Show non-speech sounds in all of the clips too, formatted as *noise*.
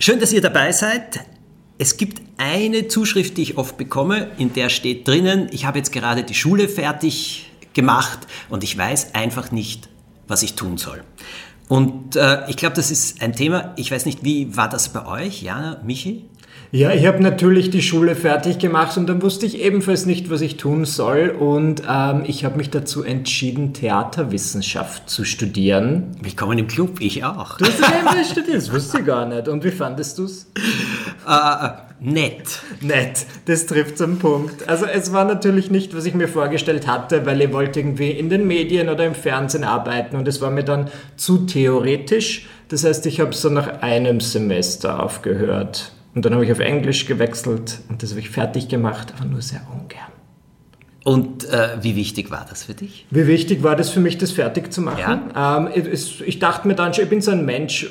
Schön, dass ihr dabei seid. Es gibt eine Zuschrift, die ich oft bekomme, in der steht drinnen, ich habe jetzt gerade die Schule fertig gemacht und ich weiß einfach nicht, was ich tun soll. Und äh, ich glaube, das ist ein Thema, ich weiß nicht, wie war das bei euch, Jana, Michi? Ja, ich habe natürlich die Schule fertig gemacht und dann wusste ich ebenfalls nicht, was ich tun soll. Und ähm, ich habe mich dazu entschieden, Theaterwissenschaft zu studieren. Willkommen im Club, ich auch. Du hast das studiert, das wusste ich gar nicht. Und wie fandest du es? Äh, nett. Nett, das trifft zum Punkt. Also es war natürlich nicht, was ich mir vorgestellt hatte, weil ich wollte irgendwie in den Medien oder im Fernsehen arbeiten und es war mir dann zu theoretisch. Das heißt, ich habe so nach einem Semester aufgehört. Und dann habe ich auf Englisch gewechselt und das habe ich fertig gemacht, aber nur sehr ungern. Und äh, wie wichtig war das für dich? Wie wichtig war das für mich, das fertig zu machen? Ja. Ähm, ich, ich dachte mir dann schon, ich bin so ein Mensch,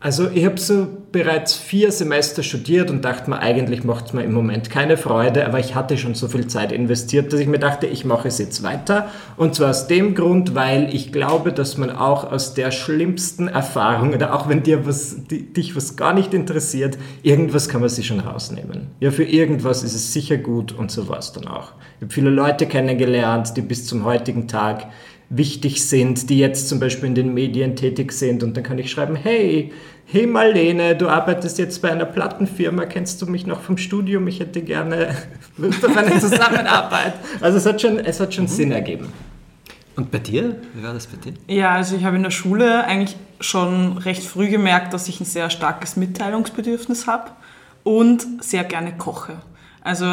also ich habe so bereits vier Semester studiert und dachte mir, eigentlich macht es mir im Moment keine Freude, aber ich hatte schon so viel Zeit investiert, dass ich mir dachte, ich mache es jetzt weiter. Und zwar aus dem Grund, weil ich glaube, dass man auch aus der schlimmsten Erfahrung, oder auch wenn dir was, die, dich was gar nicht interessiert, irgendwas kann man sich schon rausnehmen. Ja, für irgendwas ist es sicher gut und so war es dann auch. Ich habe viele Leute kennengelernt, die bis zum heutigen Tag wichtig sind, die jetzt zum Beispiel in den Medien tätig sind und dann kann ich schreiben, hey, hey Marlene, du arbeitest jetzt bei einer Plattenfirma, kennst du mich noch vom Studium? Ich hätte gerne *laughs* Lust auf eine Zusammenarbeit. Also es hat schon, es hat schon mhm. Sinn ergeben. Und bei dir? Wie war das bei dir? Ja, also ich habe in der Schule eigentlich schon recht früh gemerkt, dass ich ein sehr starkes Mitteilungsbedürfnis habe und sehr gerne koche. Also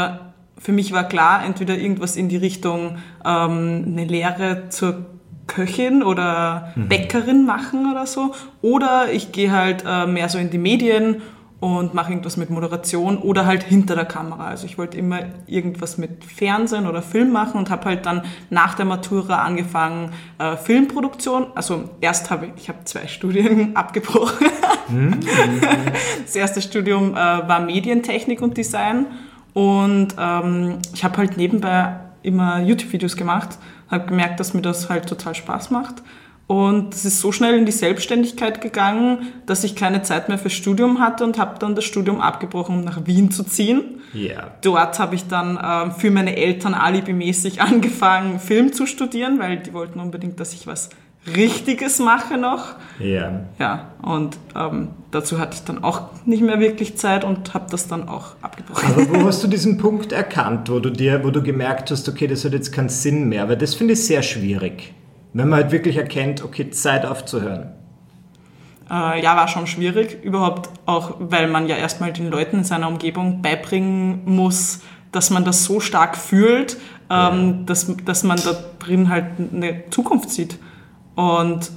für mich war klar, entweder irgendwas in die Richtung ähm, eine Lehre zur Köchin oder mhm. Bäckerin machen oder so. Oder ich gehe halt äh, mehr so in die Medien und mache irgendwas mit Moderation oder halt hinter der Kamera. Also ich wollte immer irgendwas mit Fernsehen oder Film machen und habe halt dann nach der Matura angefangen äh, Filmproduktion. Also erst habe ich, ich habe zwei Studien *laughs* abgebrochen. Mhm. Das erste Studium äh, war Medientechnik und Design und ähm, ich habe halt nebenbei immer YouTube-Videos gemacht, habe gemerkt, dass mir das halt total Spaß macht. Und es ist so schnell in die Selbstständigkeit gegangen, dass ich keine Zeit mehr fürs Studium hatte und habe dann das Studium abgebrochen, um nach Wien zu ziehen. Yeah. Dort habe ich dann äh, für meine Eltern alibimäßig *laughs* angefangen, Film zu studieren, weil die wollten unbedingt, dass ich was Richtiges mache noch. Ja. Ja, und ähm, dazu hatte ich dann auch nicht mehr wirklich Zeit und habe das dann auch abgebrochen. Aber wo *laughs* hast du diesen Punkt erkannt, wo du dir, wo du gemerkt hast, okay, das hat jetzt keinen Sinn mehr? Weil das finde ich sehr schwierig. Wenn man halt wirklich erkennt, okay, Zeit aufzuhören. Äh, ja, war schon schwierig. Überhaupt auch, weil man ja erstmal den Leuten in seiner Umgebung beibringen muss, dass man das so stark fühlt, ähm, ja. dass, dass man da drin halt eine Zukunft sieht. Und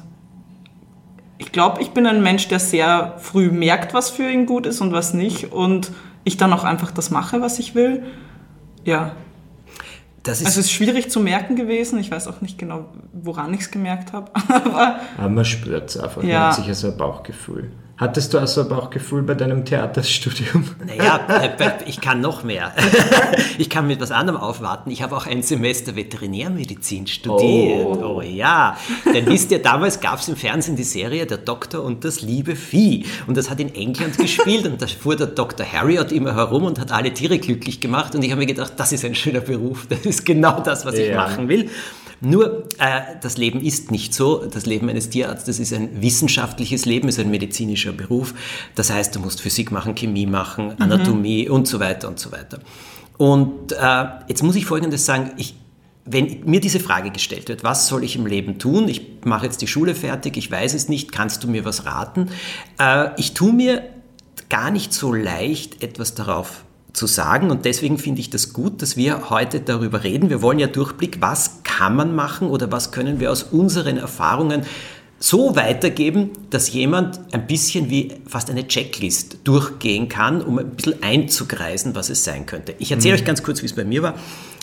ich glaube, ich bin ein Mensch, der sehr früh merkt, was für ihn gut ist und was nicht. Und ich dann auch einfach das mache, was ich will. Ja. Das ist also es ist schwierig zu merken gewesen. Ich weiß auch nicht genau, woran ich es gemerkt habe. *laughs* Aber, Aber man spürt es einfach. Ja. Man hat sicher so ein Bauchgefühl. Hattest du also aber auch Gefühl bei deinem Theaterstudium? *laughs* Naja, ich kann noch mehr. *laughs* Ich kann mit was anderem aufwarten. Ich habe auch ein Semester Veterinärmedizin studiert. Oh, oh ja. Denn wisst ihr, damals gab es im Fernsehen die Serie Der Doktor und das liebe Vieh. Und das hat in England gespielt und da fuhr der Dr. Harriot immer herum und hat alle Tiere glücklich gemacht. Und ich habe mir gedacht, das ist ein schöner Beruf. Das ist genau das, was ich ja. machen will. Nur, äh, das Leben ist nicht so. Das Leben eines Tierarztes ist ein wissenschaftliches Leben, ist ein medizinischer Beruf. Das heißt, du musst Physik machen, Chemie machen, mhm. Anatomie mhm. und so weiter und so weiter. Und äh, jetzt muss ich Folgendes sagen, ich, wenn mir diese Frage gestellt wird, was soll ich im Leben tun? Ich mache jetzt die Schule fertig, ich weiß es nicht, kannst du mir was raten? Äh, ich tue mir gar nicht so leicht etwas darauf zu sagen. Und deswegen finde ich das gut, dass wir heute darüber reden. Wir wollen ja Durchblick, was kann man machen oder was können wir aus unseren Erfahrungen so weitergeben, dass jemand ein bisschen wie fast eine Checklist durchgehen kann, um ein bisschen einzugreisen, was es sein könnte. Ich erzähle mhm. euch ganz kurz, wie es bei mir war.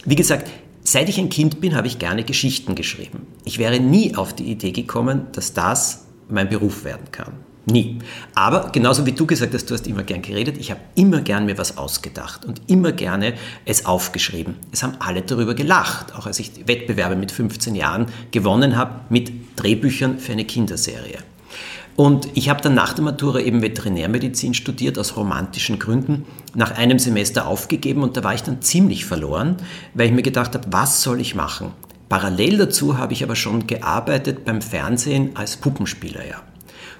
Wie gesagt, seit ich ein Kind bin, habe ich gerne Geschichten geschrieben. Ich wäre nie auf die Idee gekommen, dass das mein Beruf werden kann. Nie. Aber genauso wie du gesagt hast, du hast immer gern geredet, ich habe immer gern mir was ausgedacht und immer gerne es aufgeschrieben. Es haben alle darüber gelacht, auch als ich Wettbewerbe mit 15 Jahren gewonnen habe mit Drehbüchern für eine Kinderserie. Und ich habe dann nach der Matura eben Veterinärmedizin studiert, aus romantischen Gründen, nach einem Semester aufgegeben und da war ich dann ziemlich verloren, weil ich mir gedacht habe, was soll ich machen? Parallel dazu habe ich aber schon gearbeitet beim Fernsehen als Puppenspieler, ja.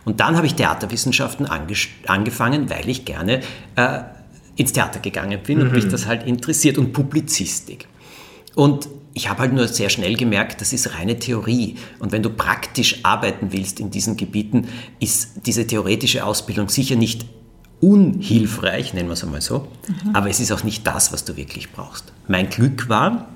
Und dann habe ich Theaterwissenschaften angefangen, weil ich gerne äh, ins Theater gegangen bin mhm. und mich das halt interessiert und Publizistik. Und ich habe halt nur sehr schnell gemerkt, das ist reine Theorie. Und wenn du praktisch arbeiten willst in diesen Gebieten, ist diese theoretische Ausbildung sicher nicht unhilfreich, nennen wir es einmal so, mhm. aber es ist auch nicht das, was du wirklich brauchst. Mein Glück war,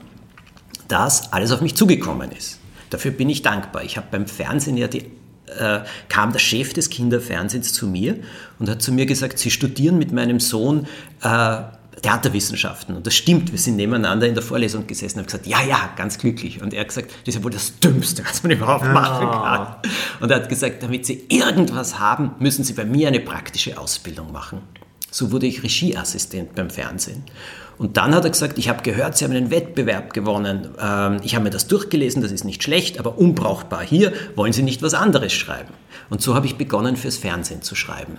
dass alles auf mich zugekommen ist. Dafür bin ich dankbar. Ich habe beim Fernsehen ja die äh, kam der Chef des Kinderfernsehens zu mir und hat zu mir gesagt, Sie studieren mit meinem Sohn äh, Theaterwissenschaften. Und das stimmt, wir sind nebeneinander in der Vorlesung gesessen und haben gesagt, ja, ja, ganz glücklich. Und er hat gesagt, das ist ja wohl das Dümmste, was man überhaupt machen kann. Und er hat gesagt, damit Sie irgendwas haben, müssen Sie bei mir eine praktische Ausbildung machen. So wurde ich Regieassistent beim Fernsehen. Und dann hat er gesagt, ich habe gehört, Sie haben einen Wettbewerb gewonnen. Ähm, ich habe mir das durchgelesen, das ist nicht schlecht, aber unbrauchbar hier. Wollen Sie nicht was anderes schreiben? Und so habe ich begonnen, fürs Fernsehen zu schreiben.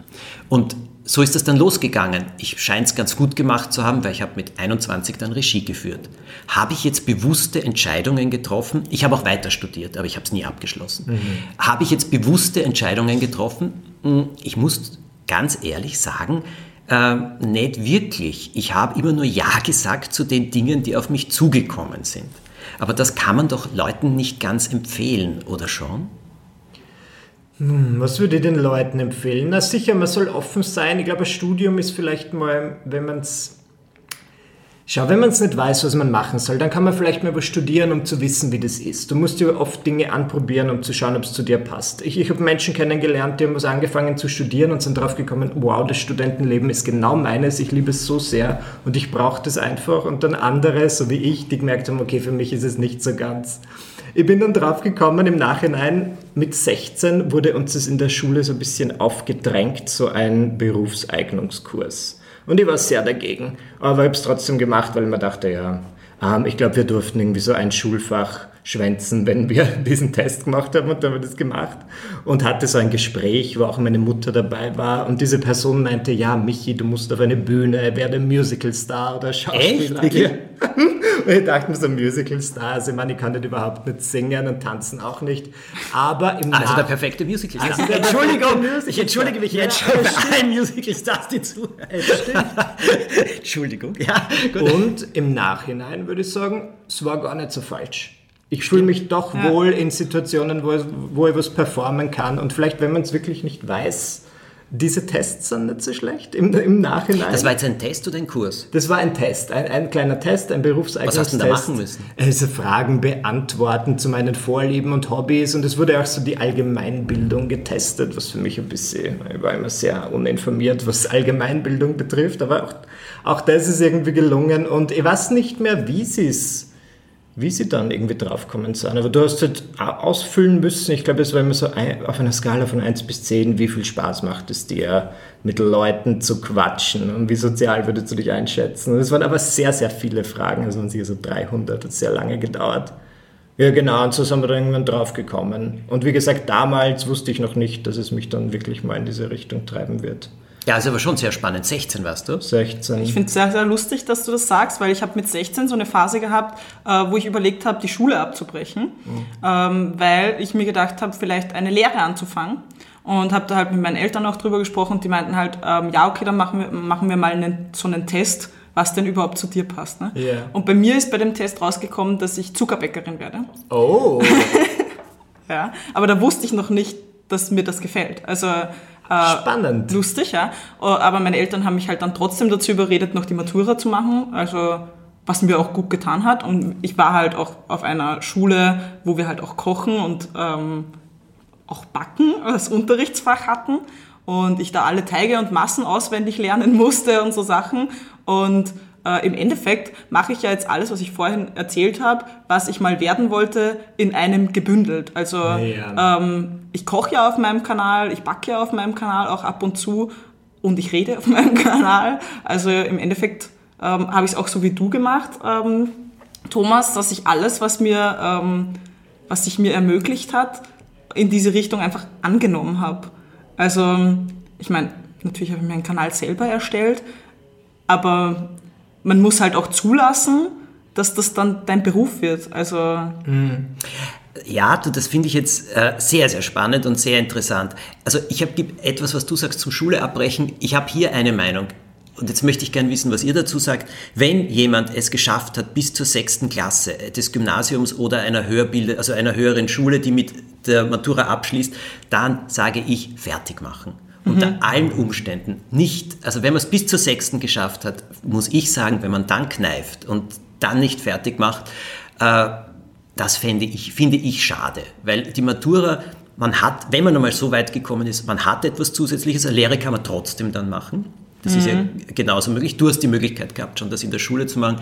Und so ist das dann losgegangen. Ich scheine es ganz gut gemacht zu haben, weil ich habe mit 21 dann Regie geführt. Habe ich jetzt bewusste Entscheidungen getroffen? Ich habe auch weiter studiert, aber ich habe es nie abgeschlossen. Mhm. Habe ich jetzt bewusste Entscheidungen getroffen? Hm, ich muss ganz ehrlich sagen, äh, nicht wirklich. Ich habe immer nur Ja gesagt zu den Dingen, die auf mich zugekommen sind. Aber das kann man doch Leuten nicht ganz empfehlen, oder schon? Hm, was würde ich den Leuten empfehlen? Na sicher, man soll offen sein. Ich glaube, ein Studium ist vielleicht mal, wenn man es Schau, wenn man es nicht weiß, was man machen soll, dann kann man vielleicht mal was studieren, um zu wissen, wie das ist. Du musst dir oft Dinge anprobieren, um zu schauen, ob es zu dir passt. Ich, ich habe Menschen kennengelernt, die haben was angefangen zu studieren und sind drauf gekommen, wow, das Studentenleben ist genau meines, ich liebe es so sehr und ich brauche das einfach. Und dann andere, so wie ich, die gemerkt haben, okay, für mich ist es nicht so ganz. Ich bin dann drauf gekommen, im Nachhinein, mit 16 wurde uns das in der Schule so ein bisschen aufgedrängt, so ein Berufseignungskurs. Und ich war sehr dagegen. Aber ich habe es trotzdem gemacht, weil ich mir dachte, ja, ähm, ich glaube, wir durften irgendwie so ein Schulfach schwänzen, wenn wir *laughs* diesen Test gemacht haben und dann haben wir das gemacht und hatte so ein Gespräch, wo auch meine Mutter dabei war und diese Person meinte, ja, Michi, du musst auf eine Bühne, werde Musicalstar oder Schauspieler. Echt? *laughs* und ich dachte mir so, Musicalstar, also ich meine, ich kann nicht überhaupt nicht singen und tanzen auch nicht, aber im Also der perfekte Musicalstar. Also Entschuldigung, ich entschuldige mich jetzt schon für allen Musicalstars, die zuhören. *laughs* Entschuldigung, ja. Gut. Und im Nachhinein würde ich sagen, es war gar nicht so falsch. Ich fühle mich doch ja. wohl in Situationen, wo, wo ich was performen kann. Und vielleicht, wenn man es wirklich nicht weiß, diese Tests sind nicht so schlecht im, im Nachhinein. Das war jetzt ein Test oder ein Kurs? Das war ein Test, ein, ein kleiner Test, ein Berufseignungstest. Was hast du da machen müssen? Also Fragen beantworten zu meinen Vorlieben und Hobbys und es wurde auch so die Allgemeinbildung getestet, was für mich ein bisschen, ich war immer sehr uninformiert, was Allgemeinbildung betrifft, aber auch, auch das ist irgendwie gelungen und ich weiß nicht mehr, wie sie es wie sie dann irgendwie draufkommen sind. Aber du hast halt ausfüllen müssen, ich glaube, es war immer so auf einer Skala von 1 bis 10, wie viel Spaß macht es dir, mit Leuten zu quatschen und wie sozial würdest du dich einschätzen. Es waren aber sehr, sehr viele Fragen, also waren sicher so 300, hat sehr lange gedauert. Ja, genau, und so sind wir dann irgendwann draufgekommen. Und wie gesagt, damals wusste ich noch nicht, dass es mich dann wirklich mal in diese Richtung treiben wird. Ja, ist aber schon sehr spannend. 16 warst du? 16. Ich finde es sehr, sehr lustig, dass du das sagst, weil ich habe mit 16 so eine Phase gehabt, äh, wo ich überlegt habe, die Schule abzubrechen, mhm. ähm, weil ich mir gedacht habe, vielleicht eine Lehre anzufangen. Und habe da halt mit meinen Eltern auch drüber gesprochen und die meinten halt, ähm, ja, okay, dann machen wir, machen wir mal einen, so einen Test, was denn überhaupt zu dir passt. Ne? Yeah. Und bei mir ist bei dem Test rausgekommen, dass ich Zuckerbäckerin werde. Oh. *laughs* ja, aber da wusste ich noch nicht, dass mir das gefällt. Also Spannend. Lustig, ja. Äh, aber meine Eltern haben mich halt dann trotzdem dazu überredet, noch die Matura zu machen. Also was mir auch gut getan hat. Und ich war halt auch auf einer Schule, wo wir halt auch kochen und ähm, auch Backen *laughs* als Unterrichtsfach hatten und ich da alle Teige und Massen auswendig lernen musste und so Sachen. Und äh, im Endeffekt mache ich ja jetzt alles, was ich vorhin erzählt habe, was ich mal werden wollte, in einem gebündelt. Also ja. ähm, ich koche ja auf meinem Kanal, ich backe ja auf meinem Kanal auch ab und zu und ich rede *laughs* auf meinem Kanal. Also im Endeffekt ähm, habe ich es auch so wie du gemacht, ähm, Thomas, dass ich alles, was mir, ähm, was sich mir ermöglicht hat, in diese Richtung einfach angenommen habe. Also ich meine, natürlich habe ich meinen Kanal selber erstellt, aber man muss halt auch zulassen, dass das dann dein Beruf wird. Also mhm. Ja, du, das finde ich jetzt äh, sehr, sehr spannend und sehr interessant. Also ich habe etwas, was du sagst zum Schule abbrechen. Ich habe hier eine Meinung. Und jetzt möchte ich gerne wissen, was ihr dazu sagt. Wenn jemand es geschafft hat, bis zur sechsten Klasse des Gymnasiums oder einer Hörbilde, also einer höheren Schule, die mit der Matura abschließt, dann sage ich fertig machen. Unter mhm. allen Umständen nicht, also wenn man es bis zur sechsten geschafft hat, muss ich sagen, wenn man dann kneift und dann nicht fertig macht, äh, das fände ich, finde ich schade, weil die Matura, man hat, wenn man einmal so weit gekommen ist, man hat etwas Zusätzliches, eine Lehre kann man trotzdem dann machen. Das mhm. ist ja mhm. genauso möglich. Du hast die Möglichkeit gehabt, schon das in der Schule zu machen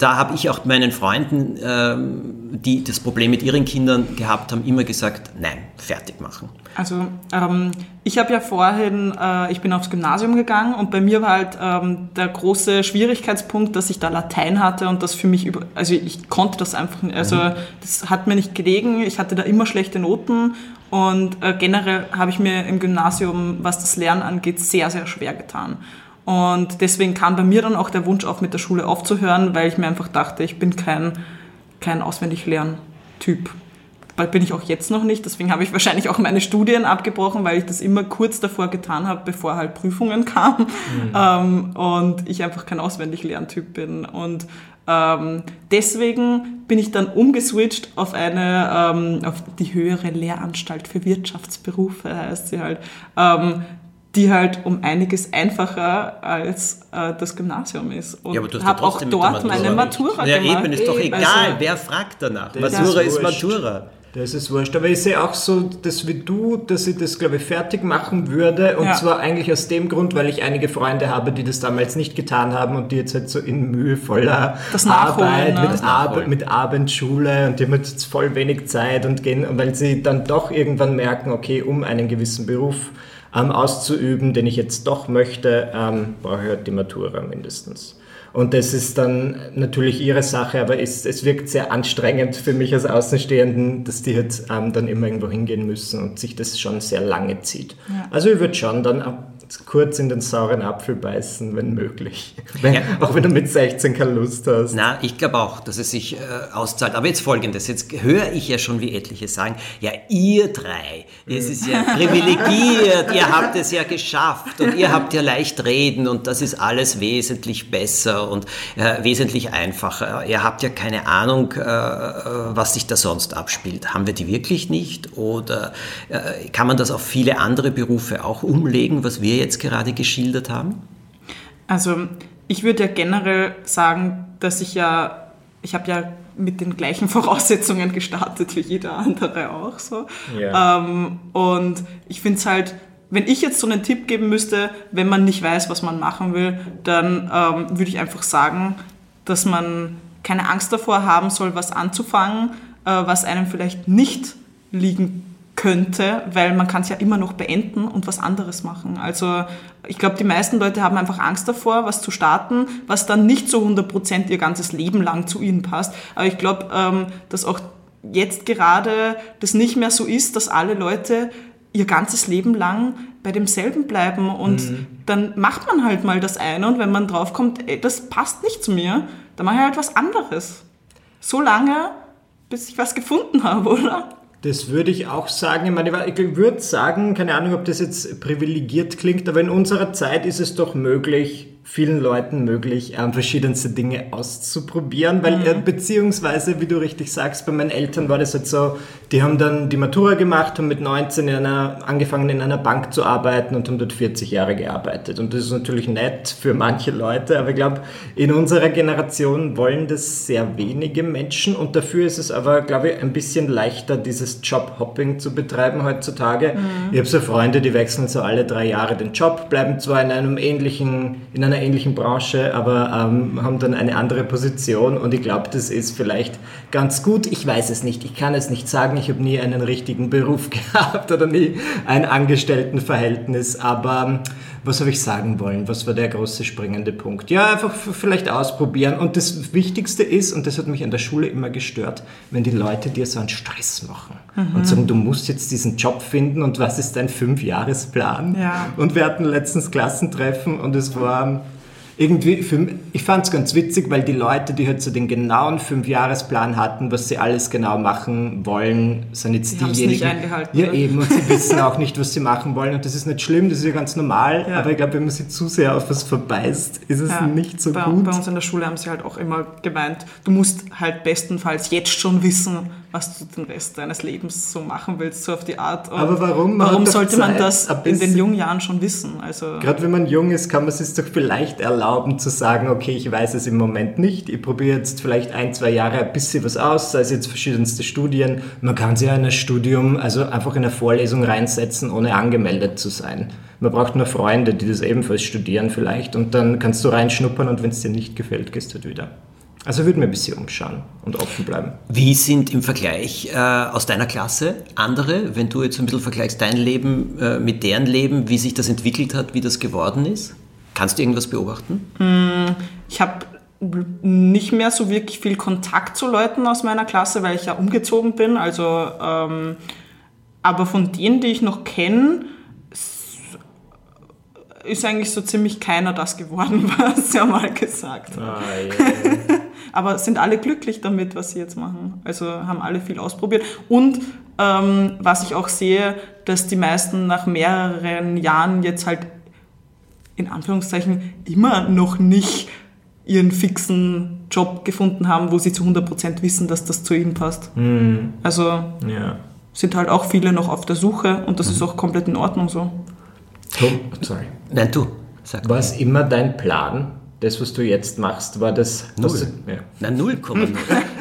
da habe ich auch meinen Freunden, ähm, die das Problem mit ihren Kindern gehabt haben, immer gesagt, nein, fertig machen. Also ähm, ich habe ja vorhin, äh, ich bin aufs Gymnasium gegangen und bei mir war halt ähm, der große Schwierigkeitspunkt, dass ich da Latein hatte und das für mich über, also ich konnte das einfach, nicht, also mhm. das hat mir nicht gelegen, ich hatte da immer schlechte Noten und äh, generell habe ich mir im Gymnasium, was das Lernen angeht, sehr, sehr schwer getan. Und deswegen kam bei mir dann auch der Wunsch auf, mit der Schule aufzuhören, weil ich mir einfach dachte, ich bin kein, kein auswendig Lerntyp. Bald bin ich auch jetzt noch nicht, deswegen habe ich wahrscheinlich auch meine Studien abgebrochen, weil ich das immer kurz davor getan habe, bevor halt Prüfungen kamen mhm. ähm, und ich einfach kein auswendig Lerntyp bin. Und ähm, deswegen bin ich dann umgeswitcht auf eine, ähm, auf die höhere Lehranstalt für Wirtschaftsberufe heißt sie halt. Ähm, die halt um einiges einfacher als äh, das Gymnasium ist. Und ja, habe auch dort meine Matura ja, gemacht. Ja, eben, ist doch egal, also, wer fragt danach. Matura ist Matura. Das ist wurscht. Aber ich sehe auch so, dass wie du, dass ich das, glaube ich, fertig machen würde. Und ja. zwar eigentlich aus dem Grund, weil ich einige Freunde habe, die das damals nicht getan haben und die jetzt halt so in mühevoller Arbeit, ne? mit, Ab mit Abendschule und die haben jetzt voll wenig Zeit und gehen, weil sie dann doch irgendwann merken, okay, um einen gewissen Beruf ähm, auszuüben, den ich jetzt doch möchte, ähm, brauche ich halt die Matura mindestens. Und das ist dann natürlich ihre Sache, aber es, es wirkt sehr anstrengend für mich als Außenstehenden, dass die jetzt ähm, dann immer irgendwo hingehen müssen und sich das schon sehr lange zieht. Ja. Also ich würde schon dann kurz in den sauren Apfel beißen, wenn möglich. Wenn, ja. Auch wenn du mit 16 keine Lust hast. Na, ich glaube auch, dass es sich äh, auszahlt. Aber jetzt folgendes, jetzt höre ich ja schon, wie etliche sagen, ja, ihr drei, es ist ja *laughs* privilegiert, ihr habt es ja geschafft und ihr habt ja leicht reden und das ist alles wesentlich besser und äh, wesentlich einfacher. Ihr habt ja keine Ahnung, äh, was sich da sonst abspielt. Haben wir die wirklich nicht? Oder äh, kann man das auf viele andere Berufe auch umlegen, was wir jetzt gerade geschildert haben? Also ich würde ja generell sagen, dass ich ja, ich habe ja mit den gleichen *laughs* Voraussetzungen gestartet wie jeder andere auch so. Ja. Ähm, und ich finde es halt, wenn ich jetzt so einen Tipp geben müsste, wenn man nicht weiß, was man machen will, dann ähm, würde ich einfach sagen, dass man keine Angst davor haben soll, was anzufangen, äh, was einem vielleicht nicht liegen könnte, weil man kann es ja immer noch beenden und was anderes machen. Also ich glaube, die meisten Leute haben einfach Angst davor, was zu starten, was dann nicht so 100% ihr ganzes Leben lang zu ihnen passt. Aber ich glaube, ähm, dass auch jetzt gerade das nicht mehr so ist, dass alle Leute ihr ganzes Leben lang bei demselben bleiben und mhm. dann macht man halt mal das eine und wenn man draufkommt, ey, das passt nicht zu mir, dann mache ich halt was anderes. So lange, bis ich was gefunden habe, oder? Das würde ich auch sagen. Ich meine, ich würde sagen, keine Ahnung, ob das jetzt privilegiert klingt, aber in unserer Zeit ist es doch möglich, vielen Leuten möglich, ähm, verschiedenste Dinge auszuprobieren, weil äh, beziehungsweise, wie du richtig sagst, bei meinen Eltern war das halt so, die haben dann die Matura gemacht, haben mit 19 in einer, angefangen in einer Bank zu arbeiten und haben dort 40 Jahre gearbeitet. Und das ist natürlich nett für manche Leute, aber ich glaube, in unserer Generation wollen das sehr wenige Menschen und dafür ist es aber, glaube ich, ein bisschen leichter, dieses Jobhopping zu betreiben heutzutage. Ich habe so Freunde, die wechseln so alle drei Jahre den Job, bleiben zwar in einem ähnlichen, in einer ähnlichen Branche, aber ähm, haben dann eine andere Position und ich glaube, das ist vielleicht ganz gut. Ich weiß es nicht, ich kann es nicht sagen. Ich habe nie einen richtigen Beruf *laughs* gehabt oder nie ein Angestelltenverhältnis, aber ähm, was habe ich sagen wollen? Was war der große springende Punkt? Ja, einfach vielleicht ausprobieren. Und das Wichtigste ist, und das hat mich an der Schule immer gestört, wenn die Leute dir so einen Stress machen und sagen, du musst jetzt diesen Job finden und was ist dein Fünfjahresplan? Ja. Und wir hatten letztens Klassentreffen und es war irgendwie, für, ich fand es ganz witzig, weil die Leute, die halt so den genauen Fünfjahresplan hatten, was sie alles genau machen wollen, sind jetzt Die haben's nicht diejenigen. eingehalten, ja, oder? eben, und sie *laughs* wissen auch nicht, was sie machen wollen. Und das ist nicht schlimm, das ist ja ganz normal. Ja. Aber ich glaube, wenn man sie zu sehr auf was verbeißt, ist es Ja, nicht so bei, gut. Bei uns in der Schule haben sie halt auch immer gemeint, du musst halt bestenfalls jetzt schon wissen, was du den Rest deines Lebens so machen willst, so auf die Art. Und Aber warum? Man Warum sollte man Zeit, das ein in den jungen Jahren schon wissen? Also Gerade wenn man jung ist, kann man es sich doch vielleicht erlauben zu sagen, okay, ich weiß es im Moment nicht. Ich probiere jetzt vielleicht ein, zwei Jahre ein bisschen was aus, sei es jetzt verschiedenste Studien. Man kann sich ja in ein Studium, also einfach in eine Vorlesung reinsetzen, ohne angemeldet zu sein. Man braucht nur Freunde, die das ebenfalls studieren vielleicht und dann kannst du reinschnuppern und wenn es dir nicht gefällt, gehst du halt wieder. Also würde mir ein bisschen umschauen und offen bleiben. Wie sind im Vergleich äh, aus deiner Klasse andere, wenn du jetzt ein bisschen vergleichst dein Leben äh, mit deren Leben, wie sich das entwickelt hat, wie das geworden ist? Kannst du irgendwas beobachten? ich habe nicht mehr so wirklich viel Kontakt zu Leuten aus meiner Klasse, weil ich ja umgezogen bin. Also, ähm, aber von denen, die ich noch kenne, ist eigentlich so ziemlich keiner das geworden, *laughs* was er mal gesagt hat. Ah, ja. Aber sind alle glücklich damit, was sie jetzt machen. Also haben alle viel ausprobiert. Und ähm, was ich auch sehe, dass die meisten nach mehreren Jahren jetzt halt in Anführungszeichen immer noch nicht ihren fixen Job gefunden haben, wo sie zu 100% wissen, dass das zu ihnen passt. Also ja. sind halt auch viele noch auf der Suche und das ist auch komplett in Ordnung so. Tom, sorry. Nein, du. Sag War es immer dein Plan, das, was du jetzt machst, war das... Null. Was, ja. Na, 0,0.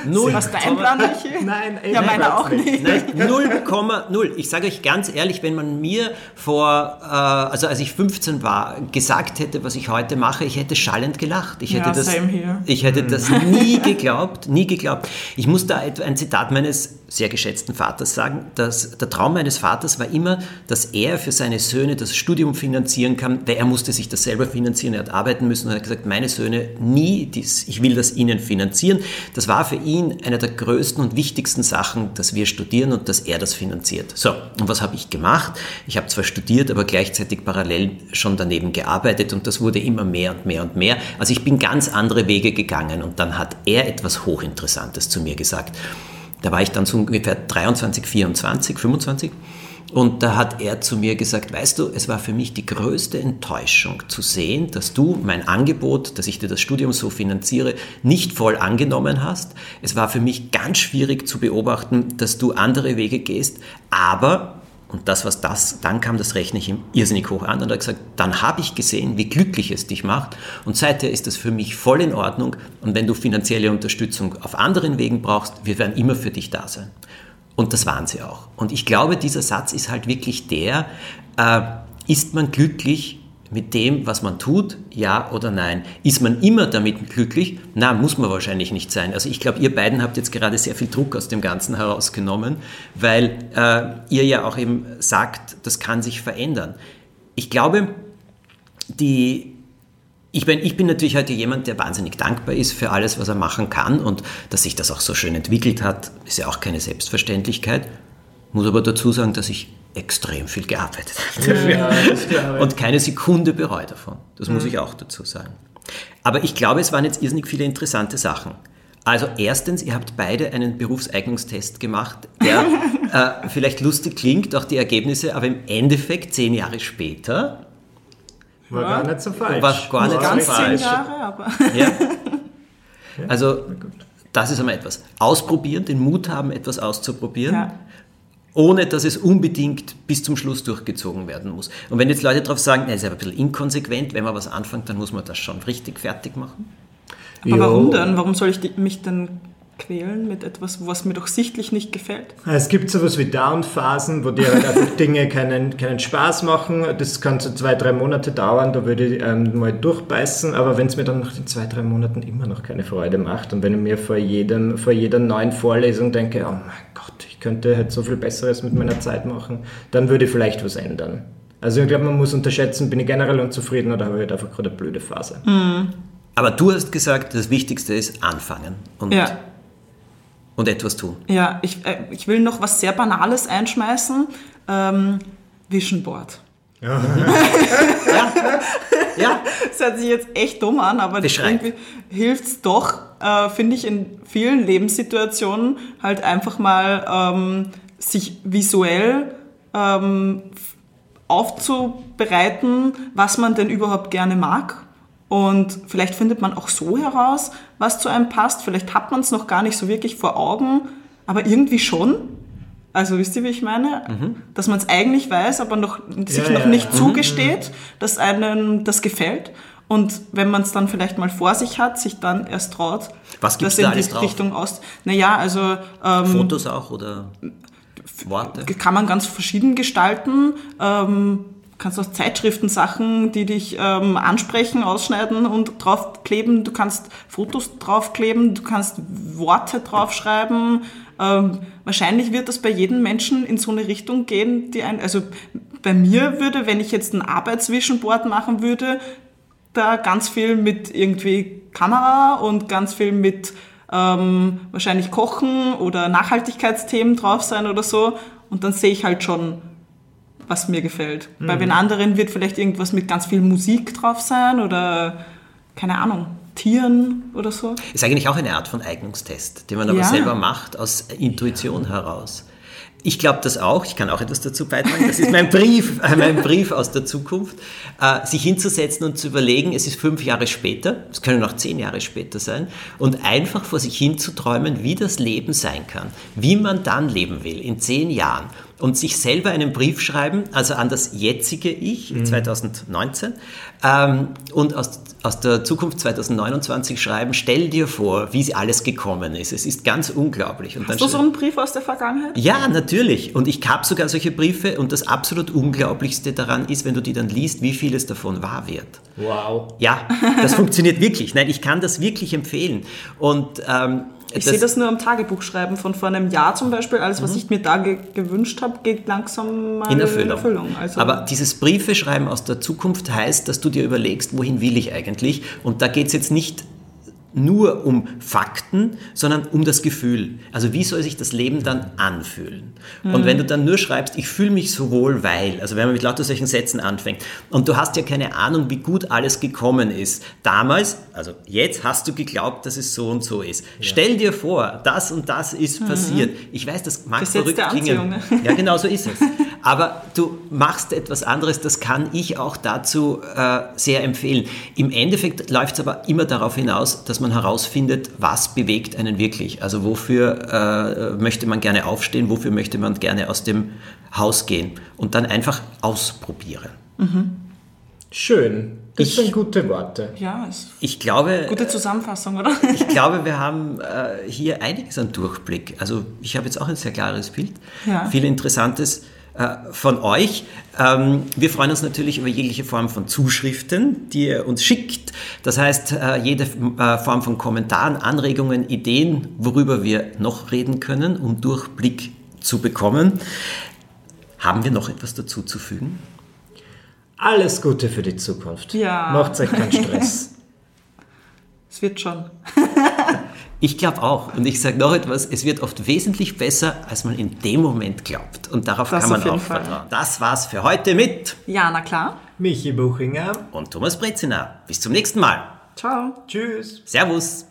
Null. Was dein Plan nicht? Nein, Ja, meiner auch nicht. Nein, 0,0. Ich sage euch ganz ehrlich, wenn man mir vor, äh, also als ich 15 war, gesagt hätte, was ich heute mache, ich hätte schallend gelacht. Ich hätte, Ja, das, same here. ich hätte das nie geglaubt, nie geglaubt. Ich muss da ein Zitat meines sehr geschätzten Vaters sagen, dass der Traum meines Vaters war immer, dass er für seine Söhne das Studium finanzieren kann, weil er musste sich das selber finanzieren, er hat arbeiten müssen und er hat gesagt, meine Söhne nie, dies, ich will das ihnen finanzieren. Das war für ihn eine der größten und wichtigsten Sachen, dass wir studieren und dass er das finanziert. So, und was habe ich gemacht? Ich habe zwar studiert, aber gleichzeitig parallel schon daneben gearbeitet und das wurde immer mehr und mehr und mehr. Also ich bin ganz andere Wege gegangen und dann hat er etwas Hochinteressantes zu mir gesagt. Da war ich dann so ungefähr 23, 24, 25. Und da hat er zu mir gesagt, weißt du, es war für mich die größte Enttäuschung zu sehen, dass du mein Angebot, dass ich dir das Studium so finanziere, nicht voll angenommen hast. Es war für mich ganz schwierig zu beobachten, dass du andere Wege gehst, aber und das, was das, dann kam, das rechne ich ihm irrsinnig hoch an und er hat gesagt, dann habe ich gesehen, wie glücklich es dich macht und seither ist das für mich voll in Ordnung und wenn du finanzielle Unterstützung auf anderen Wegen brauchst, wir werden immer für dich da sein. Und das waren sie auch. Und ich glaube, dieser Satz ist halt wirklich der, äh, ist man glücklich mit dem, was man tut, ja oder nein? Ist man immer damit glücklich? Na, muss man wahrscheinlich nicht sein. Also ich glaube, ihr beiden habt jetzt gerade sehr viel Druck aus dem Ganzen herausgenommen, weil äh, ihr ja auch eben sagt, das kann sich verändern. Ich glaube, die, ich bin, ich bin natürlich heute jemand, der wahnsinnig dankbar ist für alles, was er machen kann und dass sich das auch so schön entwickelt hat, ist ja auch keine Selbstverständlichkeit. Muss aber dazu sagen, dass ich extrem viel gearbeitet habe dafür Ja, ich. und keine Sekunde bereue davon. Das muss ich auch dazu sagen. Aber ich glaube, es waren jetzt irrsinnig viele interessante Sachen. Also erstens, ihr habt beide einen Berufseignungstest gemacht, der *laughs* äh, vielleicht lustig klingt, auch die Ergebnisse, aber im Endeffekt zehn Jahre später War Ja. gar nicht so falsch. War gar nicht so Ganz falsch. zehn Jahre, aber. *laughs* Ja. Also, das ist einmal etwas. Ausprobieren, den Mut haben, etwas auszuprobieren. Ja. Ohne dass es unbedingt bis zum Schluss durchgezogen werden muss. Und wenn jetzt Leute darauf sagen, das ist aber ein bisschen inkonsequent, wenn man was anfängt, dann muss man das schon richtig fertig machen. Aber Jo. warum denn? Warum soll ich mich denn quälen mit etwas, was mir doch sichtlich nicht gefällt? Es gibt sowas wie Down-Phasen, wo dir halt einfach *laughs* Dinge keinen, keinen Spaß machen. Das kann so zwei, drei Monate dauern, da würde ich ähm, mal durchbeißen. Aber wenn es mir dann nach den zwei, drei Monaten immer noch keine Freude macht und wenn ich mir vor, jedem, vor jeder neuen Vorlesung denke, oh mein Gott, ich könnte halt so viel Besseres mit meiner Zeit machen, dann würde ich vielleicht was ändern. Also ich glaube, man muss unterschätzen, bin ich generell unzufrieden oder habe ich halt einfach gerade eine blöde Phase. Aber du hast gesagt, das Wichtigste ist anfangen und, Ja. Und etwas tun. Ja, ich, äh, ich will noch was sehr Banales einschmeißen. Ähm, Vision Board. Ja, *laughs* Das hört sich jetzt echt dumm an, aber irgendwie hilft es doch, äh, finde ich, in vielen Lebenssituationen halt einfach mal ähm, sich visuell ähm, aufzubereiten, was man denn überhaupt gerne mag. Und vielleicht findet man auch so heraus, was zu einem passt. Vielleicht hat man es noch gar nicht so wirklich vor Augen, aber irgendwie schon. Also wisst ihr, wie ich meine? Dass man es eigentlich weiß, aber noch, sich Ja, noch ja, nicht ja. zugesteht, dass einem das gefällt. Und wenn man es dann vielleicht mal vor sich hat, sich dann erst traut, Was gibt's das da in die drauf? Richtung aus. Naja, also ähm, Fotos auch oder Worte. kann man ganz verschieden gestalten. Ähm, kannst auch Zeitschriftensachen, die dich ähm, ansprechen, ausschneiden und draufkleben. Du kannst Fotos draufkleben, du kannst Worte draufschreiben. Ähm, wahrscheinlich wird das bei jedem Menschen in so eine Richtung gehen, die ein, also bei mir würde, wenn ich jetzt ein Arbeitsvisionboard machen würde, da ganz viel mit irgendwie Kamera und ganz viel mit ähm, wahrscheinlich Kochen oder Nachhaltigkeitsthemen drauf sein oder so. Und dann sehe ich halt schon, was mir gefällt. Bei den anderen wird vielleicht irgendwas mit ganz viel Musik drauf sein oder keine Ahnung, Tieren oder so. Ist eigentlich auch eine Art von Eignungstest, den man aber Ja. selber macht aus Intuition heraus. Ich glaube das auch, ich kann auch etwas dazu beitragen. Das ist mein *laughs* Brief, äh, mein Brief aus der Zukunft, äh, sich hinzusetzen und zu überlegen, es ist fünf Jahre später, es können auch zehn Jahre später sein, und einfach vor sich hinzuträumen, wie das Leben sein kann, wie man dann leben will in zehn Jahren. Und sich selber einen Brief schreiben, also an das jetzige Ich, 2019, ähm, und aus, aus der Zukunft 2029 schreiben, stell dir vor, wie alles gekommen ist. Es ist ganz unglaublich. Und Hast du so einen Brief aus der Vergangenheit? ja, natürlich. Und ich habe sogar solche Briefe und das absolut Unglaublichste daran ist, wenn du die dann liest, wie vieles davon wahr wird. Wow. Ja, das funktioniert wirklich. Nein, ich kann das wirklich empfehlen. Und ähm, Ich sehe das nur am Tagebuch schreiben von vor einem Jahr zum Beispiel. Alles, was ich mir da ge gewünscht habe, geht langsam mal in Erfüllung. Also, Aber dieses Briefe schreiben aus der Zukunft heißt, dass du dir überlegst, wohin will ich eigentlich? Und da geht es jetzt nicht nur um Fakten, sondern um das Gefühl. Also wie soll sich das Leben dann anfühlen? Und wenn du dann nur schreibst, ich fühle mich so wohl, weil, also wenn man mit lauter solchen Sätzen anfängt, und du hast ja keine Ahnung, wie gut alles gekommen ist. Damals, also jetzt hast du geglaubt, dass es so und so ist. Stell dir vor, das und das ist passiert. Ich weiß, das mag Gesetz verrückt klingen. Ja, genau so ist es. *laughs* Aber du machst etwas anderes, das kann ich auch dazu äh, sehr empfehlen. Im Endeffekt läuft es aber immer darauf hinaus, dass man herausfindet, was bewegt einen wirklich. Also wofür äh, möchte man gerne aufstehen, wofür möchte man gerne aus dem Haus gehen und dann einfach ausprobieren. Schön. Das Ich- sind gute Worte. ja, ist Ich glaube, gute Zusammenfassung, oder? ich glaube, *laughs* wir haben äh, hier einiges an Durchblick. Also ich habe jetzt auch ein sehr klares Bild. Ja. Viel Interessantes äh, von euch. Ähm, wir freuen uns natürlich über jegliche Form von Zuschriften, die ihr uns schickt. Das heißt, äh, jede äh, Form von Kommentaren, Anregungen, Ideen, worüber wir noch reden können, um Durchblick zu bekommen. Haben wir noch etwas dazu zu fügen? Alles Gute für die Zukunft. Ja. Macht euch keinen *laughs* Stress. Es wird schon. Ich glaube auch. Und ich sage noch etwas, es wird oft wesentlich besser, als man in dem Moment glaubt. Und darauf Das kann man auch Fall. vertrauen. Das war's für heute mit Ja, na klar. Michi Buchinger. und Thomas Brezina. Bis zum nächsten Mal. Ciao. Tschüss. Servus.